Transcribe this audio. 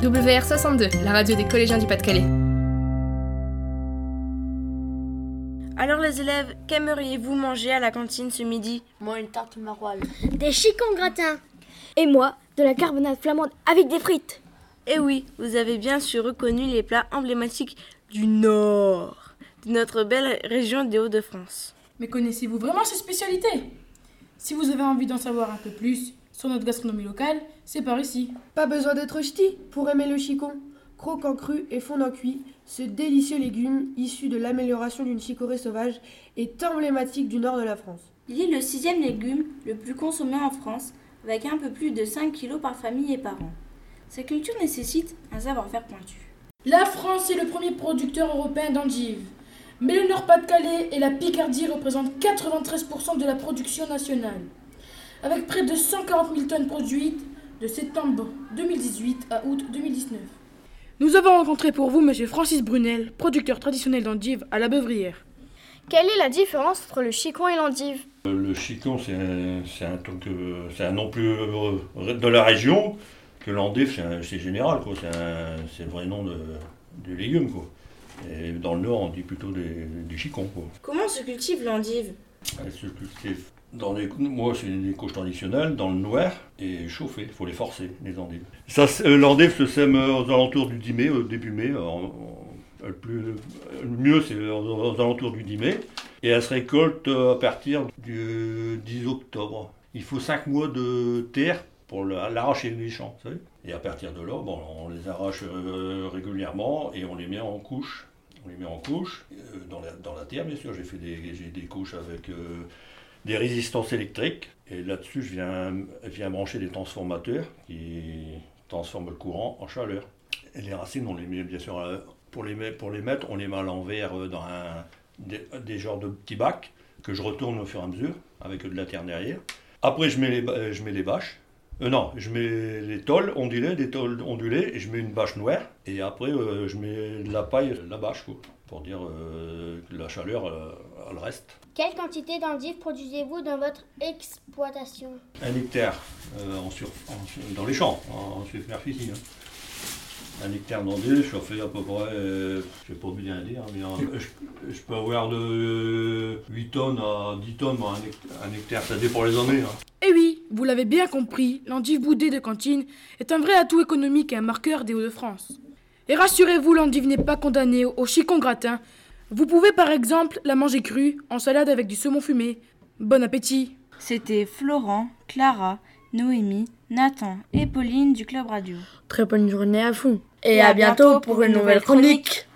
WR62, la radio des collégiens du Pas-de-Calais. Alors les élèves, qu'aimeriez-vous manger à la cantine ce midi? Moi, une tarte maroilles. Des chicons gratins. Et moi, de la carbonade flamande avec des frites. Eh oui, vous avez bien sûr reconnu les plats emblématiques du Nord, de notre belle région des Hauts-de-France. Mais connaissez-vous vraiment ces spécialités? Si vous avez envie d'en savoir un peu plus sur notre gastronomie locale, c'est par ici. Pas besoin d'être ch'ti pour aimer le chicon. Croquant cru et fondant cuit, ce délicieux légume, issu de l'amélioration d'une chicorée sauvage, est emblématique du nord de la France. Il est le sixième légume le plus consommé en France, avec un peu plus de 5 kg par famille et par an. Sa culture nécessite un savoir-faire pointu. La France est le premier producteur européen d'endives. Mais le Nord-Pas-de-Calais et la Picardie représentent 93% de la production nationale. Avec près de 140 000 tonnes produites de septembre 2018 à août 2019. Nous avons rencontré pour vous M. Francis Brunel, producteur traditionnel d'endives à la Beuvrière. Quelle est la différence entre le chicon et l'endive? Le chicon, c'est un, c'est un, truc, euh, c'est un nom plus euh, de la région que l'endive, c'est, général, quoi. C'est, le vrai nom de, du légume. Quoi. Et dans le Nord, on dit plutôt des, des chicons. Quoi. Comment se cultive l'endive? Elles se cultivent dans les, moi, c'est des couches traditionnelles, dans le noir, et chauffées. Il faut les forcer, les endives. Ça, euh, l'endive se sème euh, aux alentours du 10 mai, au début mai. le, plus, le mieux, c'est aux, alentours du 10 mai. Et elle se récolte euh, à partir du 10 octobre. Il faut 5 mois de terre pour la- l'arracher des champs, vous savez. Et à partir de là, bon, on les arrache euh, régulièrement et on les met en couches. On les met en couches, euh, dans, la, dans la terre, bien sûr. J'ai fait des, des couches avec euh, des résistances électriques. Et là-dessus, je viens, viens brancher des transformateurs qui transforment le courant en chaleur. Et les racines, on les met bien sûr, euh, pour les, pour les mettre, on les met à l'envers euh, dans un, des, des genres de petits bacs que je retourne au fur et à mesure avec de la terre derrière. Après, je mets les, euh, je mets les bâches. Euh, non, je mets les tôles ondulées, des tôles ondulées, et je mets une bâche noire. Et après, euh, je mets de la paille, la bâche, quoi, pour dire euh, que la chaleur, euh, elle reste. Quelle quantité d'endives produisez-vous dans votre exploitation? Un hectare euh, en sur, en sur- dans les champs, en, superficie. hein. Un hectare d'endives, je fais à peu près, euh, je ne vais pas bien dire, mais je, je peux avoir de 8 tonnes à 10 tonnes un hectare, un hectare, ça dépend les années. hein. Eh oui, vous l'avez bien compris, l'endive boudée de cantine est un vrai atout économique et un marqueur des Hauts-de-France. Et rassurez-vous, l'endive n'est pas condamnée au chicon gratin. Vous pouvez par exemple la manger crue, en salade avec du saumon fumé. Bon appétit C'était Florent, Clara, Noémie, Nathan et Pauline du Club Radio. Très bonne journée à vous. Et à bientôt pour une nouvelle chronique.